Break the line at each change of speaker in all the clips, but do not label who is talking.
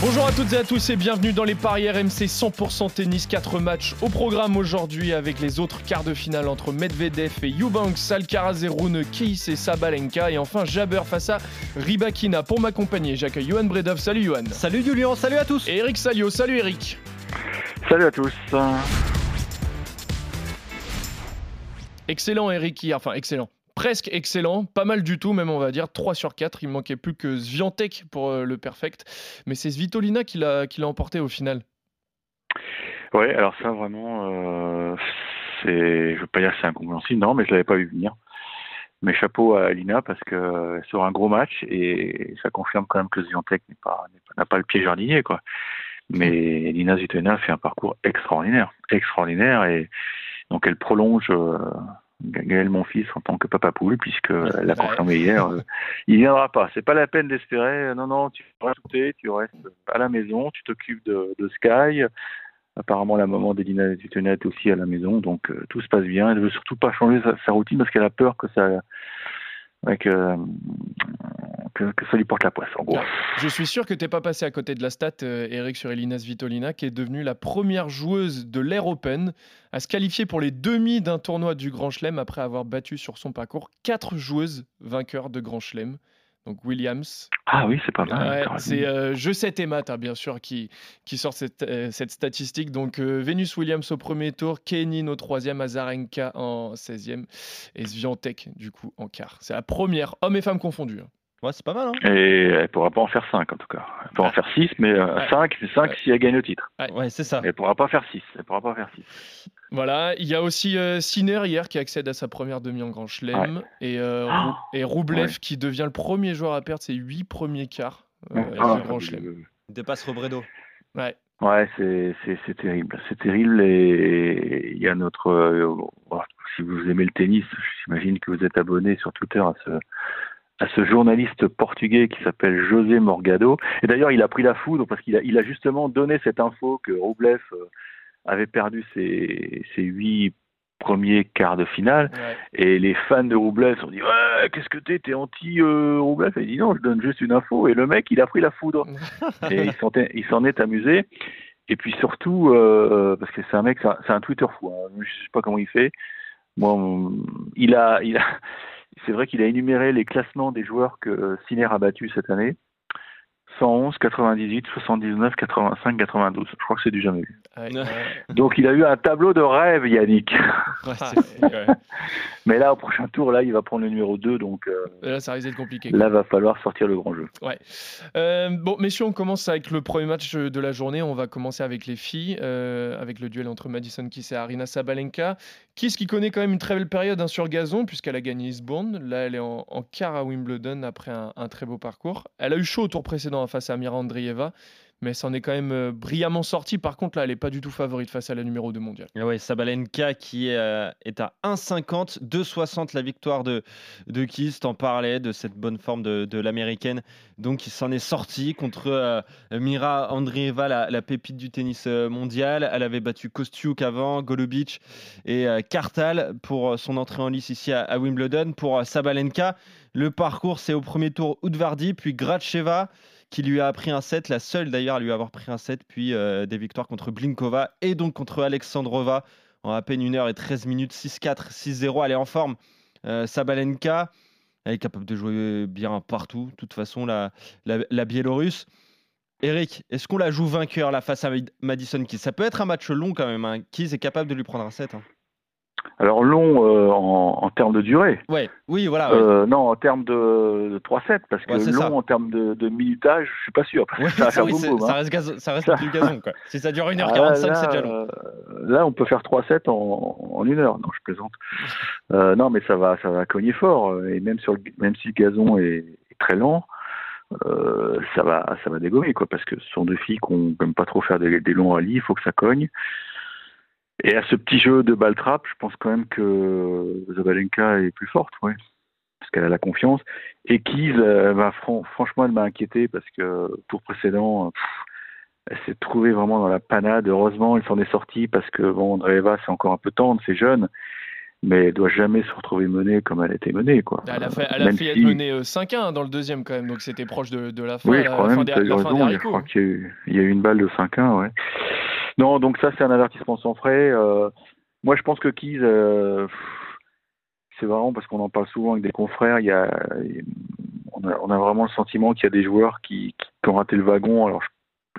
Bonjour à toutes et à tous et bienvenue dans les paris RMC 100% tennis. 4 matchs au programme aujourd'hui avec les autres quarts de finale entre Medvedev et Eubanks, Alcaraz et Rune, Keys et Sabalenka et enfin Jabber face à Ribakina. Pour m'accompagner, j'accueille Johan Bredov. Salut Johan.
Salut Julien, salut à tous.
Et Eric Salio. Salut Eric.
Salut à tous.
Excellent Eric hier, enfin excellent. Presque excellent, pas mal du tout, même on va dire 3 sur 4. Il manquait plus que Sviantek pour euh, le perfect. Mais c'est Svitolina qui l'a, emporté au final.
Ouais, alors ça vraiment, euh, c'est, je veux pas dire que c'est incompréhensible, non, mais je l'avais pas vu venir. Mais chapeau à Lina parce que euh, sur un gros match et ça confirme quand même que pas- n'a pas le pied jardinier quoi. Mais Lina Zvitolina fait un parcours extraordinaire, extraordinaire et donc elle prolonge euh, Gaël mon fils en tant que papa poule puisque elle a confirmé hier, euh, il viendra pas. C'est pas la peine d'espérer. Non non, tu restes, tu restes à la maison, tu t'occupes de, de Sky. Apparemment, la maman d'Elina Zvitolina est aussi à la maison, donc euh, tout se passe bien. Elle veut surtout pas changer sa, sa routine parce qu'elle a peur que ça, que, ça lui porte la poisse.
Je suis sûr que t'es pas passé à côté de la stat, euh, Eric, sur Elina Svitolina, qui est devenue la première joueuse de l'Air Open à se qualifier pour les demi d'un tournoi du Grand Chelem après avoir battu sur son parcours quatre joueuses vainqueurs de Grand Chelem. Donc Williams,
Ah oui, c'est pas mal.
Ouais, c'est euh, Je sais tes maths, hein, bien sûr, qui, qui sort cette, euh, cette statistique. Donc, euh, Venus Williams au premier tour, Kenin au troisième, Azarenka en 16e et Sviantek, du coup, en quart. C'est la première, hommes et femmes confondus. hein.
Ouais, c'est pas mal, hein
Et elle pourra pas en faire 5 en tout cas. Elle pourra en faire 6, mais
Ouais.
5, c'est 5
Ouais.
si elle gagne le titre.
Ouais, c'est ça.
Elle pourra pas faire 6. Elle pourra pas faire 6.
Voilà, il y a aussi euh, Sinner hier qui accède à sa première demi en Grand Chelem et, euh, Rou- et Roublev
Ouais.
qui devient le premier joueur à perdre ses huit premiers quarts euh,
Ah,
du Grand Chelem.
Il dépasse Robredo.
Ouais.
Ouais, c'est c'est- c'est terrible. C'est terrible et il y a notre. euh, bon, si vous aimez le tennis, j'imagine que vous êtes abonné sur Twitter à ce à ce journaliste portugais qui s'appelle José Morgado. Et d'ailleurs, il a pris la foudre parce qu'il a, il a justement donné cette info que Roublev euh, avait perdu ses, ses huit premiers quarts de finale.
ouais.
Et les fans de Roublev se sont dit Ouais, qu'est-ce que t'es T'es anti-Roublev Et il dit Non, je donne juste une info. Et le mec, il a pris la foudre. et il s'en est, il s'en est amusé. Et puis surtout, euh, parce que c'est un mec, c'est un, Twitter fou. Hein. Je sais pas comment il fait. Moi, on- il a, il a, c'est vrai qu'il a énuméré les classements des joueurs que Sinner a battus cette année. 111, 98, 79, 85, 92. Je crois que c'est du jamais vu.
Ouais, ouais.
Donc il a eu un tableau de rêve, Yannick.
Ouais,
ouais.
Mais là, au prochain tour, là, il va prendre le numéro 2. Donc euh,
Là, ça risque d'être compliqué.
là, va falloir sortir le grand jeu.
Euh, bon, messieurs, on commence avec le premier match de la journée. On va commencer avec les filles, euh, avec le duel entre Madison Keys et Arina Sabalenka. Keys qui connaît quand même une très belle période hein, sur gazon, puisqu'elle a gagné Eastbourne. Là, elle est en, en quart à Wimbledon après un, un très beau parcours. Elle a eu chaud au tour précédent face à Amira Andreeva, mais s'en est quand même euh, brillamment sortie. Par contre, là, elle n'est pas du tout favorite face à la numéro 2 mondiale.
Ah ouais, Sabalenka qui euh, est à 1,50, 2,60 la victoire de, de Kiss. T'en parlais de cette bonne forme de, de l'américaine. Donc, il s'en est sorti contre euh, Mira Andreeva, la, pépite du tennis mondial. Elle avait battu Kostiuk avant, Golubic et Kartal pour son entrée en lice ici à, Wimbledon. Pour Sabalenka, le parcours, c'est au premier tour Udvardi, puis Gracheva qui lui a appris un set, la seule d'ailleurs à lui avoir pris un set, puis euh, des victoires contre Blinkova et donc contre Alexandrova en à peine 1 heure et 13 minutes, 6-4, 6-0. Elle est en forme. Euh, Sabalenka, elle est capable de jouer bien partout. De toute façon, la, la, Biélorusse. Eric, est-ce qu'on la joue vainqueur là face à Mad- Madison Keys? Ça peut être un match long quand même. Hein. Keys est capable de lui prendre un set. hein.
Alors long euh, en, en termes de durée.
Ouais, oui, voilà.
Euh, non, en termes de, de 3-7, parce que
Ouais,
long
ça.
en termes de, de minutage, je suis pas sûr. parce que
Ouais,
ça faire
oui,
boum boum,
ça
hein.
reste, gazo- ça reste du gazon. Quoi. Si ça dure
Ah,
1h45,
là,
c'est déjà long.
euh, Là, on peut faire 3-7 en, en une heure. Non, je plaisante. Euh, non, mais ça va, ça va cogner fort. euh, Et même sur le, même si le gazon est, est très lent, euh, ça va, ça va dégommer, quoi. Parce que ce sont deux filles qui n'aiment pas trop faire des, des longs rallyes. Il faut que ça cogne. Et à ce petit jeu de ball trap, je pense quand même que Zabalenka est plus forte, ouais. parce qu'elle a la confiance. Et Keys, euh, bah, fran- franchement, elle m'a inquiété parce que tour précédent, pff, elle s'est trouvée vraiment dans la panade. Heureusement, elle s'en est sortie parce que bon, Andreeva, c'est encore un peu tendre, c'est jeune, mais elle doit jamais se retrouver menée comme elle a été menée, quoi.
Elle a, fait, elle a
si-
être menée euh, 5-1 dans le deuxième quand même, donc c'était proche de, de la fin,
Oui, je crois
la fin
même,
des, fin des
raison, je crois qu'il y, a eu- il y a eu une balle de 5-1, ouais. Non, donc ça, c'est un avertissement sans frais. Euh, moi, je pense que Keys, euh, c'est vraiment parce qu'on en parle souvent avec des confrères, il y a, on, a, on a vraiment le sentiment qu'il y a des joueurs qui, qui, qui ont raté le wagon. Alors,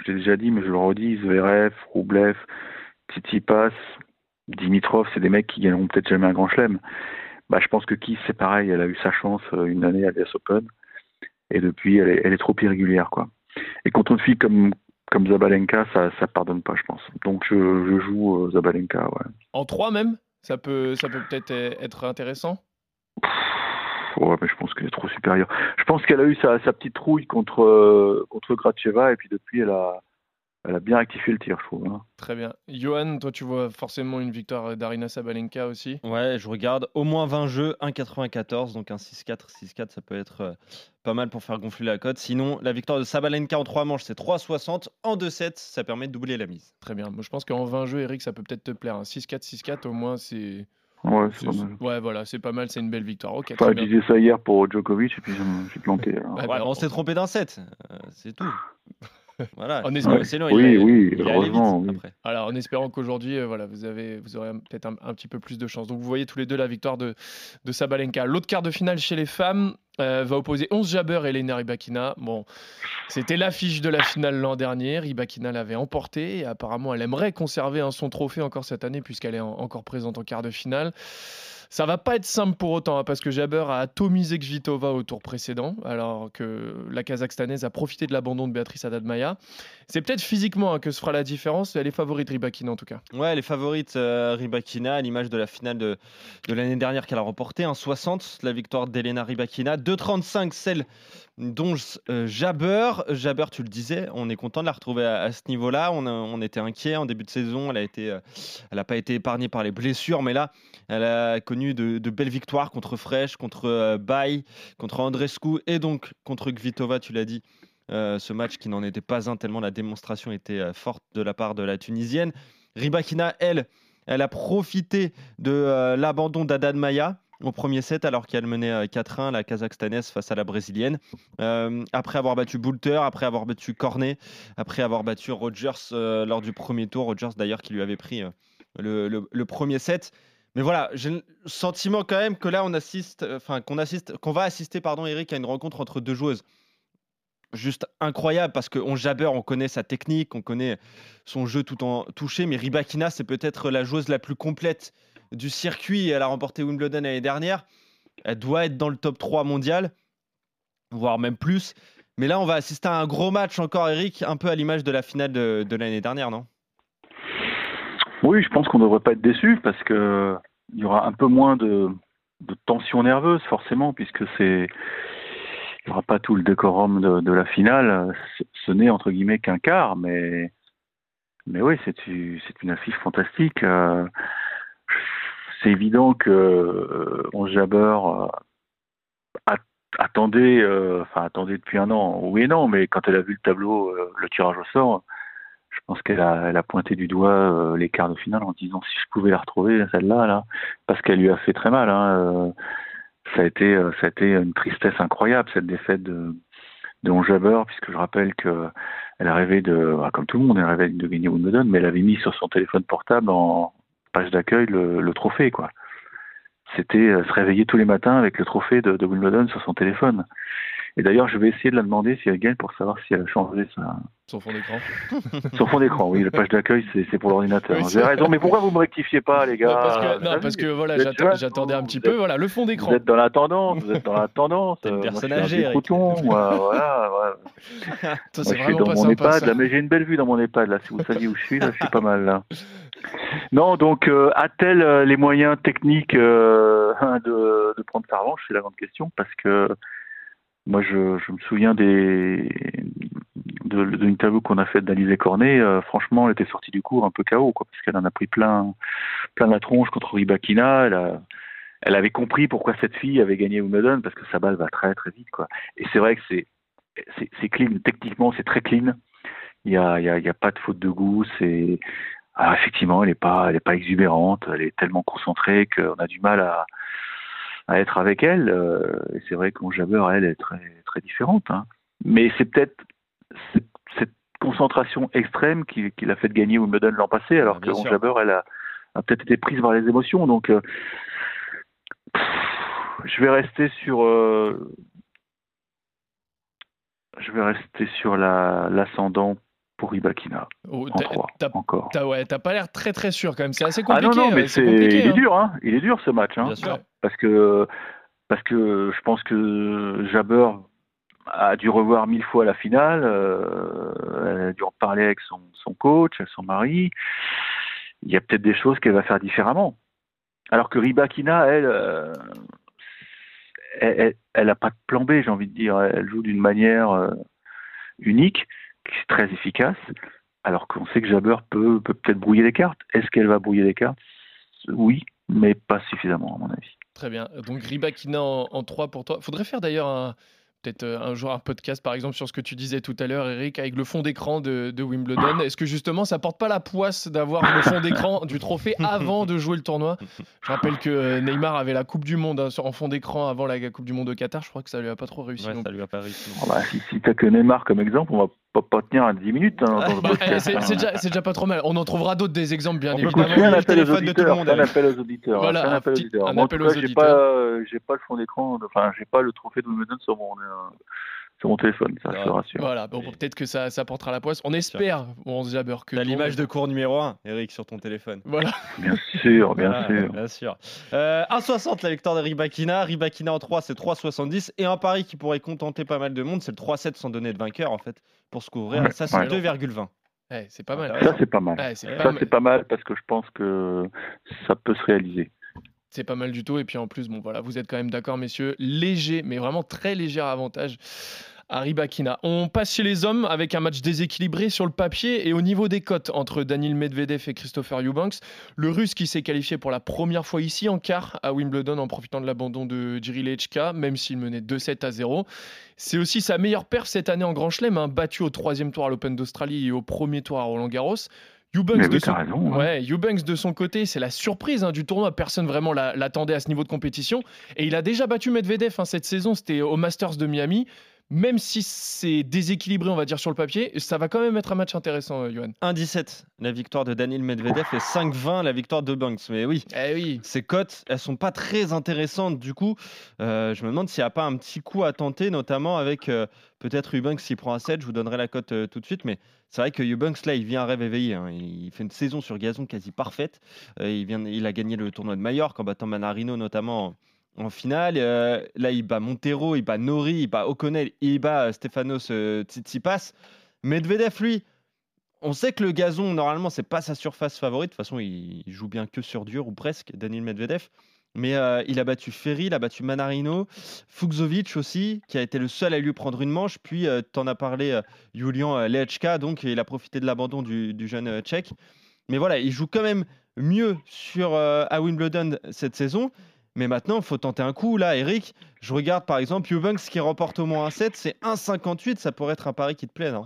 l'ai déjà dit, mais je le redis, Zverev, Roublev, Tsitsipas, Dimitrov, c'est des mecs qui gagneront peut-être jamais un grand chelem. Bah, je pense que Keys, c'est pareil, elle a eu sa chance euh, une année à l'US Open, et depuis, elle est, elle est trop irrégulière, quoi. Et contre une fille comme, comme Zabalenka, ça, ça pardonne pas, je pense. Donc, je, je joue euh, Zabalenka, ouais.
En 3 même? Ça peut ça peut peut-être euh, être intéressant?
Ouais, mais je pense qu'elle est trop supérieure. Je pense qu'elle a eu sa, sa petite trouille contre, euh, contre Gracheva, et puis depuis, elle a, elle a bien rectifié le tir, je trouve. hein.
Très bien. Johan, toi tu vois forcément une victoire d'Arina Sabalenka aussi
Ouais, je regarde au moins 20 jeux, 1,94, donc un 6-4, 6-4, ça peut être euh, pas mal pour faire gonfler la cote. Sinon, la victoire de Sabalenka en 3 manches, c'est 3,60. En 2-7, ça permet de doubler la mise.
Très bien. Moi je pense qu'en 20 jeux, Eric, ça peut peut-être te plaire. hein. 6-4, 6-4, au moins c'est.
Ouais, c'est pas mal.
Ouais, voilà, c'est pas mal, c'est une belle victoire. Ok,
Enfin, je disais ça hier pour Djokovic, et puis j'ai- j'ai planté. alors.
Ouais,
Ouais,
bah,
mais on s'est trompé d'un set, euh, c'est tout. voilà.
En espérant-
Oui,
il
oui,
il vite
heureusement, oui.
après.
Alors, en espérant qu'aujourd'hui, euh, voilà, vous, avez, vous aurez peut-être un, un petit peu plus de chance. Donc, vous voyez tous les deux la victoire de, de Sabalenka. L'autre quart de finale chez les femmes euh, va opposer 11 Jabber et Elena Rybakina. Bon, c'était l'affiche de la finale l'an dernier. Rybakina l'avait emporté et apparemment, elle aimerait conserver hein, son trophée encore cette année puisqu'elle est en- encore présente en quart de finale. Ça va pas être simple pour autant, hein, parce que Jabber a atomisé Kvitova au tour précédent, alors que la Kazakhstanaise a profité de l'abandon de Béatrice Haddad-Maia. C'est peut-être physiquement hein, que se fera la différence, elle est favorite Rybakina en tout cas.
Ouais, les favorites euh, Rybakina, à l'image de la finale de, de l'année dernière qu'elle a remportée, 1,60 la victoire d'Elena Rybakina, 2,35 celle dont euh, Jabber. Tu le disais, on est content de la retrouver à, ce niveau-là. On, a- était inquiet en début de saison. A euh, elle n'a pas été épargnée par les blessures, mais là, elle a connu de, belles victoires contre Fresh, contre euh, Bay, contre Andrescu et donc contre Kvitova, tu l'as dit. Euh, ce match qui n'en était pas un tellement la démonstration était euh, forte de la part de la Tunisienne. Rybakina, elle, elle a profité de l'abandon d'Adad Maya au premier set alors qu'elle menait euh, 4-1 la Kazakhstanaise face à la Brésilienne. Euh, après avoir battu Boulter, après avoir battu Cornet, après avoir battu Rogers euh, lors du premier tour, Rogers d'ailleurs qui lui avait pris euh, le, le- premier set. Mais voilà, j'ai le sentiment quand même que là on assiste, euh, enfin qu'on assiste, qu'on va assister, pardon, Eric, à une rencontre entre deux joueuses juste incroyable parce qu'on Jabber, on connaît sa technique, on connaît son jeu tout en touché, mais Rybakina, c'est peut-être la joueuse la plus complète du circuit. Elle a remporté Wimbledon l'année dernière. Elle doit être dans le top 3 mondial, voire même plus. Mais là, on va assister à un gros match encore, Eric, un peu à l'image de la finale de, l'année dernière, non?
Oui, je pense qu'on ne devrait pas être déçu parce que il y aura un peu moins de, tension nerveuse forcément puisque c'est il n'y aura pas tout le décorum de, la finale. Ce- n'est entre guillemets qu'un quart, mais mais oui, c'est une une affiche fantastique. Euh, c'est évident que euh, on Jabber euh, at- attendait, euh, enfin attendait depuis un an, oui et non, mais quand elle a vu le tableau, euh, le tirage au sort, je pense qu'elle a, elle a pointé du doigt les quarts de finale en disant si je pouvais la retrouver celle-là là, parce qu'elle lui a fait très mal. Hein, ça a été, ça a été une tristesse incroyable cette défaite de de puisque je rappelle que elle rêvait de, bah, comme tout le monde, elle rêvait de gagner Wimbledon, mais elle avait mis sur son téléphone portable en page d'accueil le, le trophée quoi. C'était euh, se réveiller tous les matins avec le trophée de, de Wimbledon sur son téléphone. Et d'ailleurs, je vais essayer de la demander si elle gagne pour savoir si elle a changé sa,
Son fond d'écran.
son fond d'écran, oui, la page d'accueil, c'est pour l'ordinateur.
Oui,
avez raison, mais pourquoi vous me rectifiez pas, les gars
Non, parce que, non, parce que voilà, j'attendais un petit
êtes-
peu. Voilà, le fond d'écran.
Vous êtes dans la tendance, vous êtes dans la tendance.
Une
euh,
personne âgée, Eric.
moi, voilà, voilà.
Ça,
Moi, je suis dans
pas
mon
sympa.
EHPAD,
ça.
là, mais j'ai une belle vue dans mon EHPAD, là. Si vous saviez où je suis, là, je suis pas mal, là. Non, donc, euh, a-t-elle euh, les moyens techniques euh, de, de prendre sa revanche? C'est la grande question, parce que moi, je, me souviens des de, l'interview qu'on a faite d'Alizé Cornet. franchement, elle était sortie du cours un peu KO, parce qu'elle en a pris plein, plein la tronche contre Ribakina. Elle elle avait compris pourquoi cette fille avait gagné Wimbledon parce que sa balle va très très vite. Et c'est vrai que c'est c'est clean techniquement, c'est très clean. Il y a, y, a, y a pas de faute de goût. C'est ah, effectivement, elle est pas elle est pas exubérante. Elle est tellement concentrée qu'on a du mal à à être avec elle. Euh, et c'est vrai que mon Jabber, elle, est très très différente. Hein. Mais c'est peut-être cette concentration extrême qui, qui l'a fait gagner Wimbledon l'an passé, alors ah, que elle a, a peut-être été prise par les émotions. Donc euh, je vais rester sur euh, je vais rester sur l'ascendant pour Ibakina. Oh, encore.
T'as ouais, pas l'air très très sûr quand même. C'est assez compliqué.
Ah non, non, mais c'est, il est hein. dur, hein. Il est dur ce match, hein. Parce que parce que je pense que Jabber a dû revoir mille fois la finale. Euh, elle a dû en parler avec son, son coach, son mari. Il y a peut-être des choses qu'elle va faire différemment. Alors que Ribakina, elle, euh, elle, n'a pas de plan B, j'ai envie de dire. Elle joue d'une manière euh, unique, très efficace, alors qu'on sait que Jabber peut peut être brouiller les cartes. Est-ce qu'elle va brouiller les cartes? Oui, mais pas suffisamment, à mon avis.
Très bien. Donc Ribakina en, en 3 pour toi. Faudrait faire d'ailleurs un, peut-être euh, un jour un podcast par exemple sur ce que tu disais tout à l'heure Eric avec le fond d'écran de, Wimbledon est-ce que justement ça porte pas la poisse d'avoir le fond d'écran du trophée avant de jouer le tournoi? Je rappelle que euh, Neymar avait la Coupe du Monde hein, en fond d'écran avant la Coupe du Monde de Qatar je crois que ça lui a pas trop réussi
ça lui a pas réussi
oh, bah, si, si t'as que Neymar comme exemple on va pas, pas tenir à 10 minutes. Hein,
bah, c'est déjà, déjà, pas trop mal. On en trouvera d'autres des exemples, bien
on
évidemment.
Peut un appel aux auditeurs. Un appel aux auditeurs.
Voilà, un, appel aux auditeurs. Un aux
J'ai pas, j'ai pas le fond d'écran. Enfin, j'ai pas le trophée de Wimbledon sur mon. Euh, sur mon téléphone, ça je te rassure.
Voilà, bon, peut-être que ça, ça portera la poisse. On espère, bon, Jabber, que.
T'as l'image de cours numéro 1, Eric, sur ton téléphone.
Voilà.
Bien sûr, bien sûr.
Bien sûr. Euh, 1,60 la victoire de Ribakina. Ribakina en 3, c'est 3,70. Et un pari qui pourrait contenter pas mal de monde, c'est le 3-7 sans donner de vainqueur, en fait, pour se couvrir. ça, c'est 2,20.
c'est pas mal.
Ça, c'est pas mal. ça, c'est pas mal parce que je pense que ça peut se réaliser.
C'est pas mal du tout. Et puis en plus, bon vous êtes quand même d'accord, messieurs. Léger, mais vraiment très léger avantage à Ribakina. On passe chez les hommes avec un match déséquilibré sur le papier et au niveau des cotes entre Daniel Medvedev et Christopher Eubanks. Le russe qui s'est qualifié pour la première fois ici en quart à Wimbledon en profitant de l'abandon de Jiri Lechka, même s'il menait 2-7 à 0. C'est aussi sa meilleure perf cette année en Grand Chelem, hein, battu au troisième tour à l'Open d'Australie et au premier tour à Roland Garros.
Eubanks, de, son... Raison,
ouais, de son côté, c'est la surprise hein, du tournoi. Personne vraiment l'attendait à ce niveau de compétition. Et il a déjà battu Medvedev hein, cette saison. C'était au Masters de Miami même si c'est déséquilibré, on va dire, sur le papier, ça va quand même être un match intéressant, euh, Johan.
1-17, la victoire de Daniel Medvedev, et 5-20, la victoire de Banks. Mais oui,
eh oui.
ces cotes, elles sont pas très intéressantes. Du coup, euh, je me demande s'il n'y a pas un petit coup à tenter, notamment avec euh, peut-être Eubanks s'il prend un 7. Je vous donnerai la cote tout de suite. Mais c'est vrai que Eubanks, là, il vient à rêve éveillé. Hein. Il fait une saison sur gazon quasi parfaite. il, vient, il a gagné le tournoi de Mallorca en battant Manarino, notamment en finale. Euh, là, il bat Montero, il bat Nori, il bat O'Connell, il bat euh, Stefanos euh, Tsitsipas. Medvedev, lui, on sait que le gazon, normalement, c'est pas sa surface favorite. De toute façon, il, joue bien que sur dur ou presque, Daniel Medvedev. Mais il a battu Ferry, il a battu Manarino, Fuxovic aussi, qui a été le seul à lui prendre une manche. Puis, tu en as parlé, Julian Lechka, donc il a profité de l'abandon du, du, jeune tchèque. Mais voilà, il joue quand même mieux sur, à Wimbledon cette saison. Mais maintenant, il faut tenter un coup. Là, Eric, je regarde par exemple Eubanks qui remporte au moins un 7, c'est 1,58. Ça pourrait être un pari qui te plaît, non?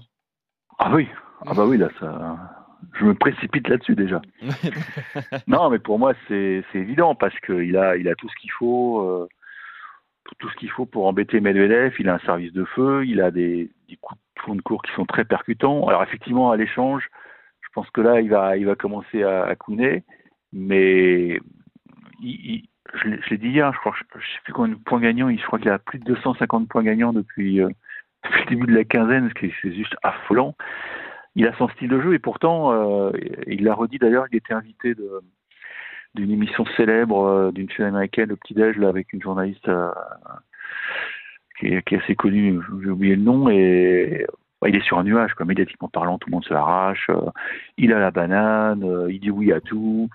Ah oui, ah bah oui, là, ça. Je me précipite là-dessus déjà. non, mais pour moi, c'est évident parce qu'il a, il a tout ce qu'il faut. Euh, tout ce qu'il faut pour embêter Medvedev, il a un service de feu, il a des, coups de fond de cours qui sont très percutants. Alors effectivement, à l'échange, je pense que là, il va, il va commencer à, à couiner, mais il, je l'ai dit hier, je crois, je, sais plus combien de points gagnants, je crois qu'il a plus de 250 points gagnants depuis, euh, depuis le début de la quinzaine, ce qui est juste affolant. Il a son style de jeu et pourtant, euh, il l'a redit d'ailleurs, il était invité d'une émission célèbre euh, d'une chaîne américaine, le petit déj, avec une journaliste qui, est, assez connue, j'ai oublié le nom, et il est sur un nuage, quoi, médiatiquement parlant, tout le monde se l'arrache, il a la banane, il dit oui à tout,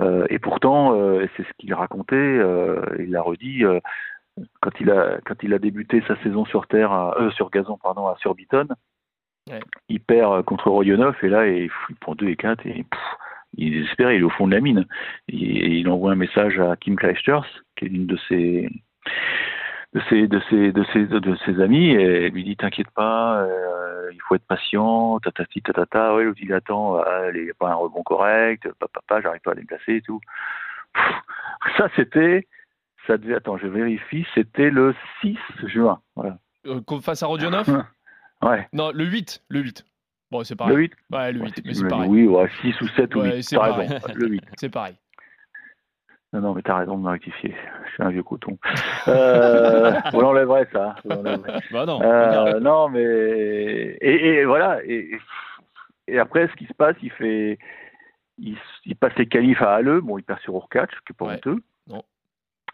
euh, et pourtant, euh, c'est ce qu'il racontait, euh, il l'a redit, quand, il a, quand il a débuté sa saison sur terre, sur gazon, pardon, à Surbiton, il perd contre Royonov, et là, il, prend 2 et 4, et il est désespéré, il est au fond de la mine. Et, il envoie un message à Kim Clijsters, qui est une de ses de ses de ses de ses de ses amis et elle lui dit t'inquiète pas euh, il faut être patient tatati tatata ouais l'autre il attend il n'y a pas un rebond correct papa j'arrive pas à les placer et tout Pff, ça c'était ça devait attends je vérifie c'était le 6 juin voilà
Euh, face à Rodionov
ouais
Non, le 8. Le 8. Bon, c'est pareil.
le 8
Ouais, le 8, mais
Ouais,
c'est pareil.
oui ouais 6 ou 7 ou
Ouais,
8
c'est
t'as
pareil.
raison le 8
C'est pareil.
Non, non, mais t'as raison de me rectifier. Je suis un vieux coton. Euh, on enlèverait ça. on l'enlèverait.
Bah non.
Euh, non, mais et, et voilà. Et, et après, ce qui se passe, il fait, il, il passe les qualifs à Halle. Bon, il perd sur Urkach, qui est pas honteux.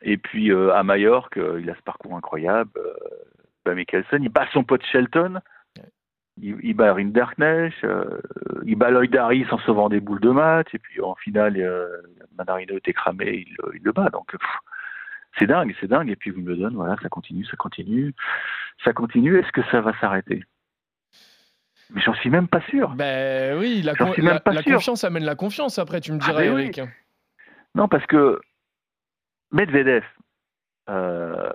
Et puis euh, à Majorque, euh, il a ce parcours incroyable. Bah, Mikkelsen, il bat son pote Shelton. Il, il bat Rinderknecht, euh, il bat Lloyd Harris en sauvant des boules de match, et puis en finale, euh, Manarino était cramé, il, le- il le bat. Donc c'est dingue, c'est dingue. Et puis Wimbledon, voilà, ça continue, ça continue, ça continue. Est-ce que ça va s'arrêter? Mais j'en suis même pas sûr.
Ben oui, la, con- confiance amène la confiance après, tu me
Ah, ben oui.
Eric.
Non, parce que Medvedev, euh,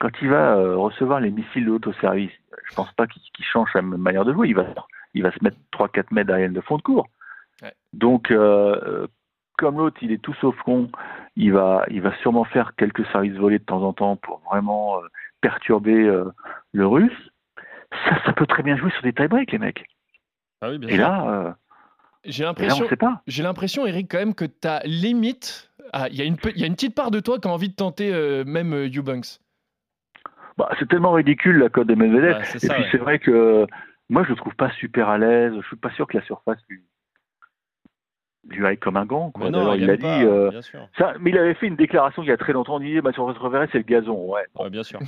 quand il va euh, recevoir les missiles de l'autoservice, je pense pas qu'il change sa manière de jouer. Il va, il va se mettre 3-4 mètres derrière le fond de cours.
Ouais.
Donc, euh, comme l'autre, il est tout sauf con, il va, il va sûrement faire quelques services volés de temps en temps pour vraiment euh, perturber euh, le russe. Ça, ça peut très bien jouer sur des tie-breaks, les mecs.
Ah oui, bien
Et
sûr.
là,
J'ai
et là, on
l'impression,
ne sait pas.
j'ai l'impression, Eric, quand même que t'as limite. Ah, Il y, a une pe- il y a une petite part de toi qui a envie de tenter même Eubanks.
Bah, c'est tellement ridicule la cote de Medvedev.
Ouais, c'est
Et
ça,
puis
ouais.
c'est vrai que moi je le trouve pas super à l'aise. Je suis pas sûr que la surface lui, lui aille comme un gant. Quoi.
Non,
il
pas,
dit. euh,
sûr.
ça, mais il avait fait une déclaration il y a très longtemps. Il disait ma surface préférée c'est le gazon. Ouais.
Ouais, bien sûr.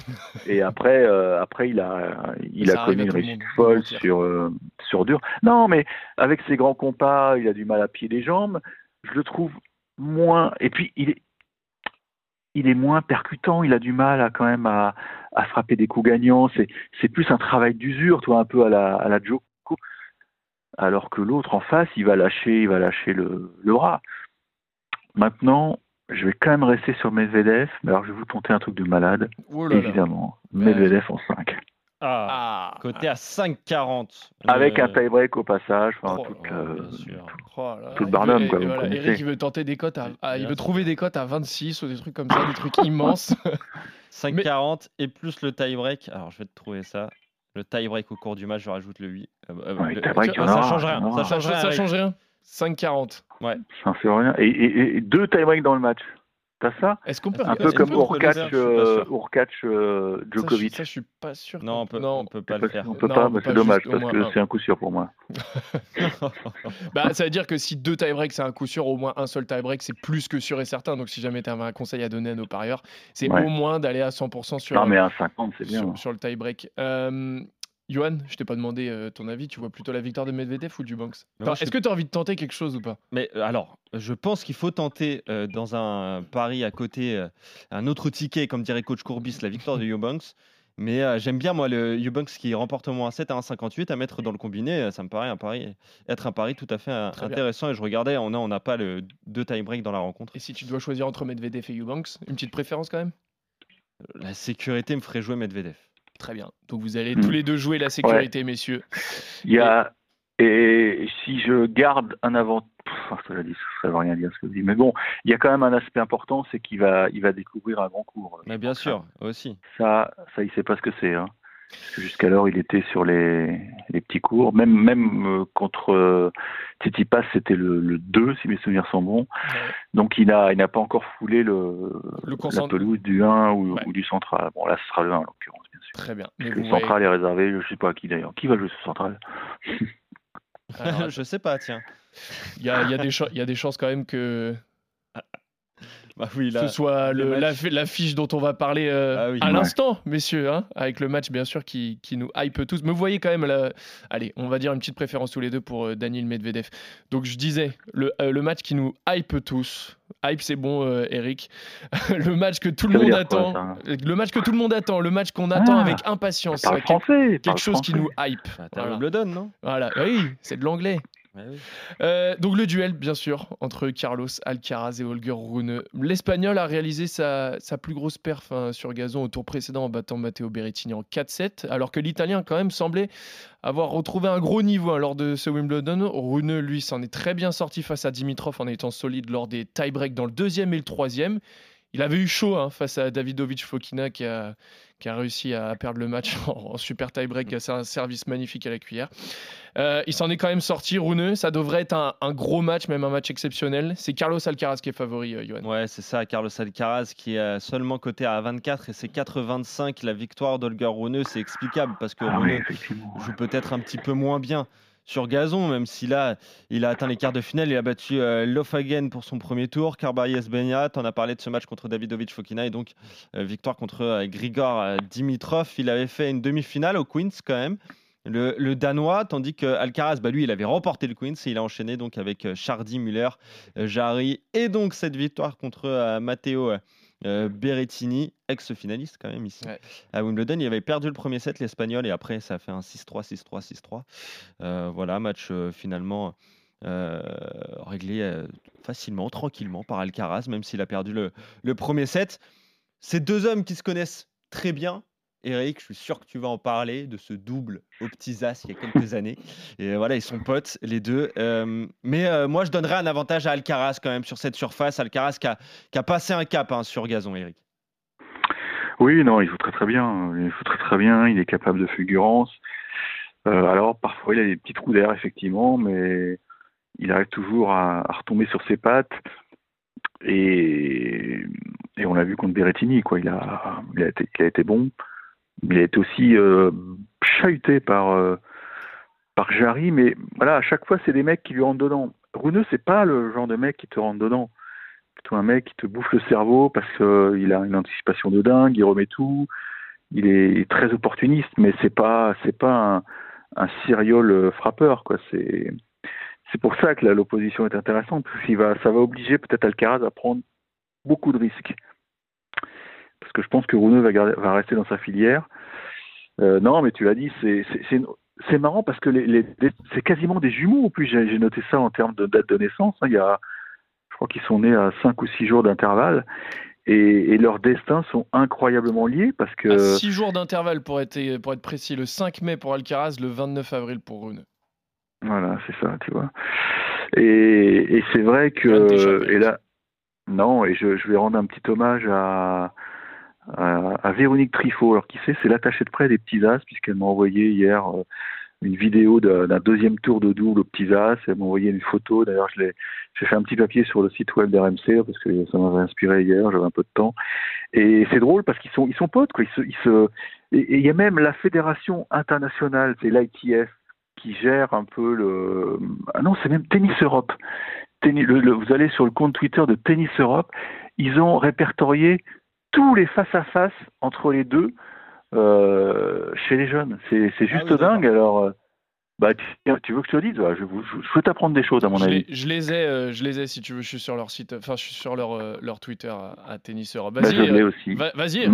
Et après, euh, après il a, il
Ça
a connu une réussite folle sur euh, sur dur. Non, mais avec ses grands compas, il a du mal à pied des jambes. Je le trouve moins. Et puis il est il est moins percutant, il a du mal à quand même à, à frapper des coups gagnants. C'est, plus un travail d'usure, toi, un peu à la, à la. Alors que l'autre en face, il va lâcher, il va lâcher le, le bras. Maintenant, je vais quand même rester sur Medvedev, mais alors je vais vous tenter un truc de malade,
Oh là
évidemment.
Ouais.
Medvedev en 5.
Ah,
Ah,
côté à 5,40.
Avec
Euh,
un tie-break au passage, enfin,
oh,
toute,
oh,
euh,
sûr.
Oh.
Tout le Barnum, quoi,
voilà. Eric, il veut tenter des cotes à, à- il veut trouver des cotes à 26 ou des trucs comme ça, des trucs immenses.
5,40 et plus le tie-break. Alors, je vais te trouver ça. Le tie-break au cours du match, je rajoute le 8. Euh,
Ouais,
le-
tie-break,
ça, ça change rien. Ça
ça,
change rien.
ça
Eric.
change rien. 5,40.
ça en fait rien. Et, et- et deux tie-breaks dans le match. T'as ça
Est-ce qu'on peut
Un peu comme Urkac, euh. Urkac, euh, Djokovic.
Ça, je suis pas sûr.
Non, on peut,
non.
on peut pas le faire.
On peut
Non,
pas,
on peut
c'est dommage parce
moins
que c'est un coup sûr pour moi.
Bah, ça veut dire que si deux tie-breaks, c'est un coup sûr, au moins un seul tie-break, c'est plus que sûr et certain. Donc, si jamais tu avais un conseil à donner à nos parieurs, c'est
Ouais.
au moins d'aller à 100% sur,
Non, mais un 50, c'est bien.
sur, sur le tie-break. Euh, Johan, je t'ai pas demandé euh, ton avis. Tu vois plutôt la victoire de Medvedev ou du Banks Est-ce que tu as envie de tenter quelque chose ou pas?
Mais euh, alors, je pense qu'il faut tenter euh, dans un pari à côté euh, un autre ticket, comme dirait coach Courbis, la victoire de Eubanks. Mais j'aime bien moi le Eubanks qui remporte au moins un 7 à 1,58 à mettre dans le combiné. Ça me paraît un pari, être un pari tout à fait
bien.
intéressant. Et je regardais, on a on n'a pas le deux tie-break dans la rencontre.
Et si tu dois choisir entre Medvedev et Eubanks, une petite préférence quand même?
La sécurité me ferait jouer Medvedev.
Très bien. Donc vous allez
Hmm.
tous les deux jouer la sécurité, messieurs.
Il y a. Et si je garde un avant. Pff, dis, ça veut rien dire ce que je dis. Mais bon, il y a quand même un aspect important, c'est qu'il va, il va découvrir un grand cours.
Mais bien sûr, aussi.
Ça, ça, il sait pas ce que c'est. Hein. Jusqu'alors, il était sur les, les petits cours. Même, même euh, contre euh, Tsitsipas, c'était le, le 2, si mes souvenirs sont bons.
Ouais.
Donc, il n'a il n'a pas encore foulé le,
Le
la pelouse du 1 ou,
Ouais.
ou du central. Bon, là, ce sera le 1 en l'occurrence, bien sûr.
Très bien. Mais
Le
voyez-
central est réservé, je sais pas à qui d'ailleurs. Qui va jouer ce central
Alors,
je sais pas, tiens.
Il y a, il y a des cha- il y a des chances quand même que
Bah oui, là.
ce soit
le
le- la, fiche dont on va parler euh,
Ah oui.
à
Ouais.
l'instant, messieurs, hein, avec le match bien sûr qui, qui nous hype tous. Me voyez quand même, la... allez, on va dire une petite préférence tous les deux pour euh, Daniel Medvedev. Donc je disais, le, euh, le match qui nous hype tous, hype c'est bon euh, Eric, le match que tout le monde
quoi,
attend,
ça
le match que tout le monde attend, le match qu'on attend
Ah.
avec impatience,
Parle français
quelque
parle
chose qui nous hype.
Bah,
Voilà.
Wimbledon, non?
Voilà, oui, c'est de l'anglais. Euh, donc le duel, bien sûr, entre Carlos Alcaraz et Holger Rune. L'Espagnol a réalisé sa, plus grosse perf hein, sur gazon au tour précédent en battant Matteo Berrettini en 4-7, alors que l'Italien quand même semblait avoir retrouvé un gros niveau hein, lors de ce Wimbledon. Rune, lui, s'en est très bien sorti face à Dimitrov en étant solide lors des tie-breaks dans le deuxième et le troisième. Il avait eu chaud hein, face à Davidovic Fokina qui a, qui a réussi à perdre le match en, super tie-break. C'est un service magnifique à la cuillère. Euh, il s'en est quand même sorti, Rouneux. Ça devrait être un, gros match, même un match exceptionnel. C'est Carlos Alcaraz qui est favori, euh, Johan.
Ouais, c'est ça, Carlos Alcaraz qui est seulement coté à 24 et c'est 4,25 la victoire d'Olga Rouneux. C'est explicable parce que ah joue peut-être un petit peu moins bien sur gazon, même si là, il a atteint les quarts de finale. Il a battu euh, Lofagen pour son premier tour. Carbayes Benyat, on a parlé de ce match contre Davidovic Fokina et donc euh, victoire contre euh, Grigor Dimitrov. Il avait fait une demi-finale au Queens quand même. Le, Danois, tandis que Alcaraz, bah lui, il avait remporté le Queens et il a enchaîné donc avec Chardy, Muller, Jarry et donc cette victoire contre Matteo euh, Berrettini, ex-finaliste quand même ici à Wimbledon. Il avait perdu le premier set, l'Espagnol, et après ça a fait un 6-3, 6-3, 6-3. voilà, match euh, finalement euh, réglé facilement, tranquillement par Alcaraz, même s'il a perdu le, le premier set. Ces deux hommes qui se connaissent très bien, Eric, je suis sûr que tu vas en parler de ce double au petits as il y a quelques années. Et voilà, ils sont potes, les deux. mais moi, je donnerais un avantage à Alcaraz quand même sur cette surface. Alcaraz qui a, passé un cap hein, sur gazon, Eric.
Oui, non, il joue très très bien. Il joue très très bien. Il est capable de fulgurance. Alors, parfois, il a des petits trous d'air, effectivement, mais il arrive toujours à, retomber sur ses pattes. Et, on l'a vu contre Berrettini, quoi. Il a, il a été bon il a été aussi euh, chahuté par euh, par Jarry, mais voilà, à chaque fois, c'est des mecs qui lui rentrent dedans. Runeux, c'est pas le genre de mec qui te rentre dedans. Plutôt un mec qui te bouffe le cerveau parce qu'il euh, a une anticipation de dingue, il remet tout, il est très opportuniste, mais c'est pas c'est pas un, serial frappeur, quoi. C'est c'est pour ça que l'opposition est intéressante, parce ça va obliger peut-être Alcaraz à prendre beaucoup de risques parce que je pense que Runeux va, va rester dans sa filière. Euh, non, mais tu l'as dit, c'est marrant parce que les, c'est quasiment des jumeaux. En plus, j'ai noté ça en termes de date de naissance. Hein. il y a, je crois qu'ils sont nés à 5 ou 6 jours d'intervalle. Et, leurs destins sont incroyablement liés parce que.
6 jours d'intervalle pour être, pour être précis, le 5 mai pour Alcaraz, le 29 avril pour Runeux.
Voilà, c'est ça, tu vois. Et, et c'est vrai que. Et là, non, et je, je vais rendre un petit hommage à, à, Véronique Trifot. Alors qui sait, c'est l'attachée de près des petits as, puisqu'elle m'a envoyé hier euh, une vidéo d'un deuxième tour de double aux petits as. Elle m'a envoyé une photo. D'ailleurs, j'ai fait un petit papier sur le site web d'RMC parce que ça m'avait inspiré hier. J'avais un peu de temps. Et c'est drôle parce qu'ils sont, ils sont potes. Quoi. Ils se, ils se... Et il y a même la fédération internationale, c'est l'ITF, qui gère un peu le. Ah non, c'est même Tennis Europe. Tennis, vous allez sur le compte Twitter de Tennis Europe. Ils ont répertorié tous les face-à-face entre les deux euh, chez les jeunes. C'est ah juste dingue. Alors, euh, bah, tu, veux que je te le dise je, je, je, peux t'apprendre des choses, à mon avis.
je les ai, euh, je les ai, si tu veux. Je suis sur leur site, enfin, je suis sur leur, leur Twitter à, Tennis Europe.
Bah, vas-y, aussi.
Vas-y,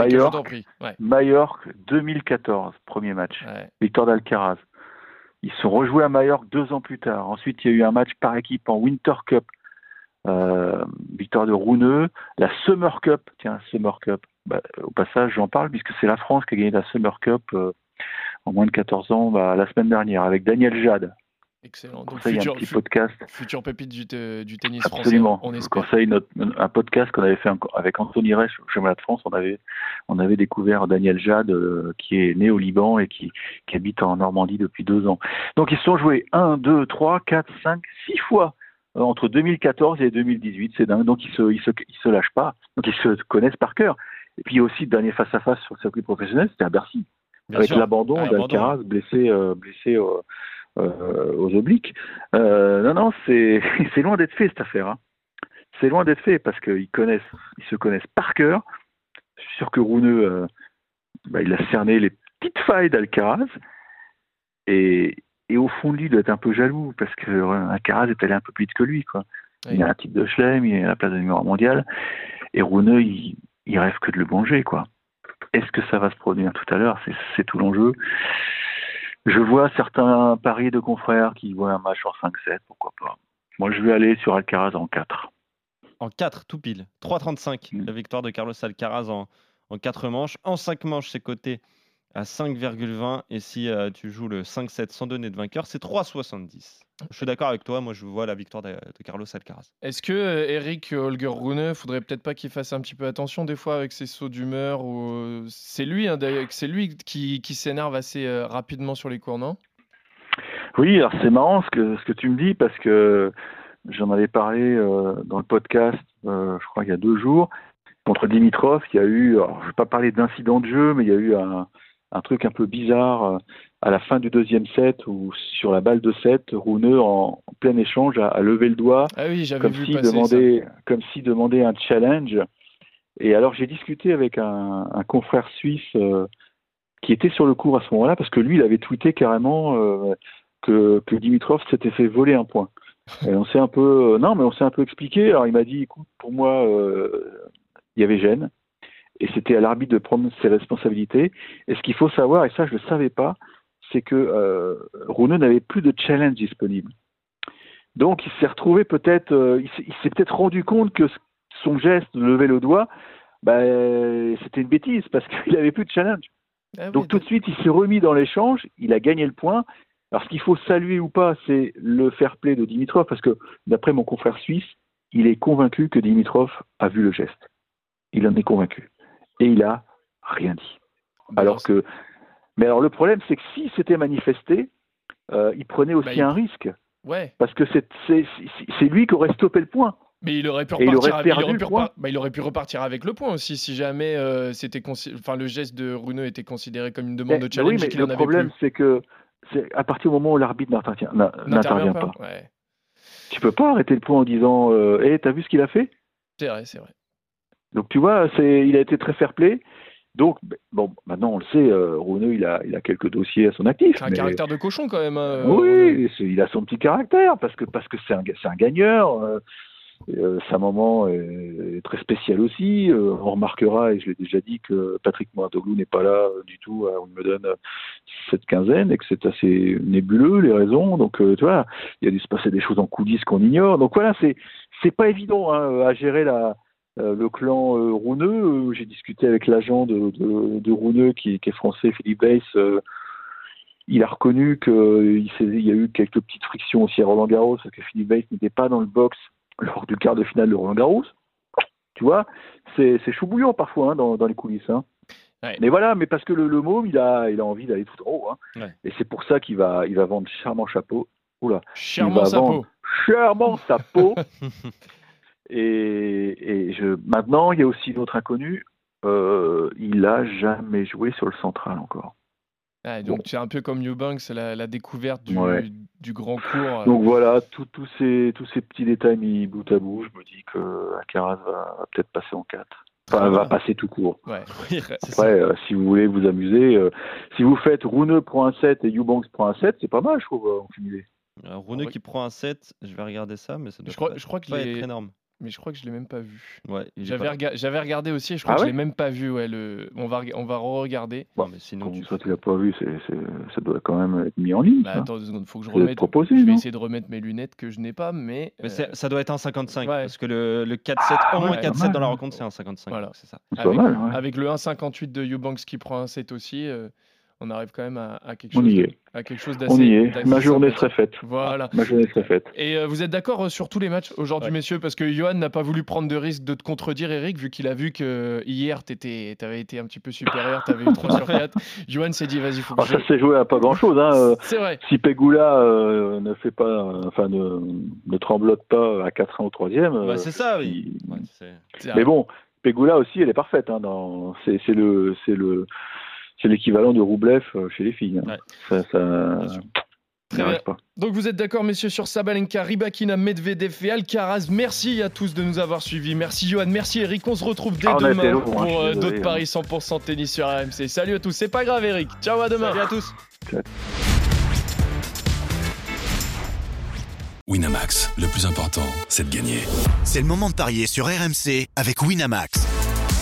Mallorca, 2014, premier match. Victor d'Alcaraz. Ils sont rejoués à Mallorca deux ans plus tard. Ensuite, il y a eu un match par équipe en Winter Cup euh, victoire de Rouneux, la Summer Cup, tiens, Summer Cup. Bah, au passage, j'en parle puisque c'est la France qui a gagné la Summer Cup euh, en moins de 14 ans bah, la semaine dernière avec Daniel Jade.
Excellent.
Donc, futur, un petit podcast.
Futur pépite du, du tennis
Absolument.
français. On
espère. Conseille notre, un podcast qu'on avait fait avec Anthony Reich au Chemin de France. On avait, on avait découvert Daniel Jade, euh, qui est né au Liban et qui, qui habite en Normandie depuis deux ans. Donc ils se sont joués 1, 2, 3, 4, 5, 6 fois entre 2014 et 2018. C'est dingue. Donc ils se, ils se, ils se lâchent pas. Donc ils se connaissent par cœur. Et puis aussi dernier face à face sur le circuit professionnel, c'était à Bercy, avec l'abandon ah, d'Alcaraz blessé, euh, blessé euh, aux obliques. non, non, c'est c'est loin d'être fait cette affaire. Hein. C'est loin d'être fait parce qu'ils connaissent, ils se connaissent par cœur. Je suis sûr que Rouneux, bah, il a cerné les petites failles d'Alcaraz et, et au fond de lui, il doit être un peu jaloux parce que euh, Caraz est allé un peu plus vite que lui. Quoi. Il a un titre de Schlem, il a la place de numéro mondial. Et Rouneux, il, il, rêve que de le manger. Quoi. Est-ce que ça va se produire tout à l'heure? C'est, tout l'enjeu. Je vois certains paris de confrères qui voient un match en 5-7, pourquoi pas. Moi, je vais aller sur Alcaraz en 4.
En 4, tout pile. 3,35
Mm.
la victoire de Carlos Alcaraz en, en 4 manches. En 5 manches, c'est coté à 5,20. Et si euh, tu joues le 5-7 sans donner de vainqueur, c'est 3,70. Je suis d'accord avec toi. Moi, je vois la victoire de, de Carlos Alcaraz.
Est-ce que euh, Eric Holger Rune, faudrait peut-être pas qu'il fasse un petit peu attention des fois avec ses sauts d'humeur ou euh, c'est lui hein, d'ailleurs, c'est lui qui, qui s'énerve assez euh, rapidement sur les cours, non?
Oui, alors c'est marrant ce que, ce que tu me dis parce que j'en avais parlé euh, dans le podcast, euh, je crois il y a deux jours, contre Dimitrov. Il y a eu, alors, je ne vais pas parler d'incident de jeu, mais il y a eu un, un truc un peu bizarre euh, à la fin du deuxième set où sur la balle de 7, Rune en, en plein échange a, a levé le doigt
Ah oui,
comme s'il demandait, demandait un challenge. Et alors j'ai discuté avec un, un confrère suisse euh, qui était sur le cours à ce moment-là parce que lui il avait tweeté carrément euh, que, que Dimitrov s'était fait voler un point. Et on s'est un peu, euh, non mais on s'est un peu expliqué. Alors il m'a dit, écoute, pour moi il y avait gêne et c'était à l'arbitre de prendre ses responsabilités. Et ce qu'il faut savoir, et ça je ne le savais pas, c'est que euh, Rune n'avait plus de challenge disponible. Donc il s'est retrouvé peut-être, euh, il s'est- peut-être rendu compte que son geste de lever le doigt, bah, c'était une bêtise parce qu'il n'avait plus de challenge.
Ah oui,
Donc tout de suite, il s'est remis dans l'échange, il a gagné le point. Alors ce qu'il faut saluer ou pas, c'est le fair play de Dimitrov parce que d'après mon confrère suisse, il est convaincu que Dimitrov a vu le geste. Il en est convaincu et il a rien dit.
bah,
Alors que, mais alors le problème, c'est que s'il s'était manifesté, euh, il prenait aussi
Bah, il-
un risque
ouais,
parce que c'est lui qui aurait stoppé le point.
mais il aurait pu repartir, avec,
le point.
repar- il aurait pu repartir avec le point aussi si jamais euh, c'était enfin le geste de Rune était considéré comme une demande
Mais-
de challenge
mais oui, mais le problème, c'est que à partir du moment où l'arbitre n'intervient
n'intervient
pas.
Ouais,
tu peux pas arrêter le point en disant euh, Hé, t'as vu ce qu'il a fait?
C'est vrai, c'est vrai.
Donc tu vois, c'est, il a été très fair play. Donc, bon, maintenant on le sait, euh, il a, il a quelques dossiers à son actif.
C'est un
mais-
caractère de cochon quand même. hein, Rune.
Oui, il a son petit caractère parce que parce que c'est un, c'est un gagneur. euh, euh, sa maman est, très spéciale aussi. Euh, on remarquera, et je l'ai déjà dit, que Patrick Mouratoglou n'est pas là euh, du tout à Wimbledon euh, cette quinzaine et que c'est assez nébuleux les raisons. Donc euh, tu vois, il y a dû se passer des choses en coulisses qu'on ignore. Donc voilà, c'est c'est pas évident hein, à gérer la euh, le clan euh, Rouneux. Euh, J'ai discuté avec l'agent de, de, de Rouneux qui, qui est français, Philippe Weiss. il a reconnu qu'il il y a eu quelques petites frictions aussi à Roland Garros, parce que Philippe Weiss n'était pas dans le box lors du quart de finale de Roland Garros. Tu vois, c'est chou bouillant parfois hein, dans, dans les coulisses. Hein.
Ouais.
Mais voilà, mais parce que le, le môme, il a, il a envie d'aller tout en haut. Hein.
Ouais.
Et c'est pour ça qu'il va, il va vendre charmant chapeau. Oula,
Chèrement
va
sa
vendre. et et je, maintenant, il y a aussi une autre inconnue. Euh, il a jamais joué sur le central encore.
Ah, donc c'est un peu comme Eubanks, la, la découverte du,
Ouais.
du grand cours. euh,
Donc voilà, tout- tous ces, tous ces petits détails mis bout à bout, je me dis que Alcaraz va, va peut-être passer en 4. Enfin, va passer tout court.
ouais.
Oui.
Après, euh, si vous voulez vous amuser, euh, si vous faites Rune prend un 7 et Eubanks prend un 7, c'est pas mal, je trouve, en cumulé.
Rune
Ouais.
qui prend un 7, je vais regarder ça, mais ça doit
Je crois,
pas,
je crois les-
être énorme.
Mais je crois que je l'ai même pas vu.
Ouais,
J'avais
pas-
rega- j'avais regardé aussi et je crois
Ah
que
ouais
je l'ai même pas vu. Ouais, le... On va, on va re-regarder.
Bon, mais sinon, tu
ça, tu l'as pas vu, c'est, c'est- ça doit quand même être mis en ligne.
Bah,
ça.
attends deux secondes, faut que je remette.
proposé,
je vais
non
essayer de remettre mes lunettes que je n'ai pas, mais.
Mais
euh,
ça doit être un 55
ouais.
parce que le, le 4-7, au moins
ouais,
4-7
pas
dans la rencontre, c'est un 55.
Voilà.
C'est ça.
C'est
avec-
pas mal, ouais.
Avec le 1,58 de Eubanks qui prend un 7 aussi, euh, on arrive quand même à, à quelque
On
chose
y
de-
est.
à quelque chose d'assez.
On y est. Ma journée serait faite.
Voilà.
Ma journée serait faite.
Et euh, vous êtes d'accord euh, sur tous les matchs aujourd'hui,
Ouais.
messieurs? Parce que Johan n'a pas voulu prendre de risque de te contredire, Eric, vu qu'il a vu que hier, tu avais été un petit peu supérieur, tu avais eu 3 sur 4. Johan s'est dit, vas-y, faut que
Alors,
je...
ça s'est joué à pas grand-chose. Hein. euh,
C'est vrai.
si Pegula euh, ne fait pas, euh, enfin ne, ne tremblote pas à 4 ans au troisième.
Bah,
euh,
c'est ça, oui.
il-
Ouais, c'est-
C'est
Mais bon, Pegula aussi, elle est parfaite. Hein, dans... C'est c'est le, c'est le, c'est l'équivalent de Roublev euh, chez les filles. hein.
Ouais.
Ça, ça.
Très
arrive
bien.
pas.
Donc vous êtes d'accord, messieurs, sur Sabalenka, Ribakina, Medvedev et Alcaraz. Merci à tous de nous avoir suivis. Merci Johan, merci Eric. On se retrouve dès
Ah,
demain
long, hein,
pour euh, d'autres
hein.
paris 100% tennis sur RMC. Salut à tous. C'est pas grave, Eric. Ciao, à demain.
Salut à tous.
Winamax, le plus important, c'est de gagner.
C'est le moment de parier sur RMC avec Winamax.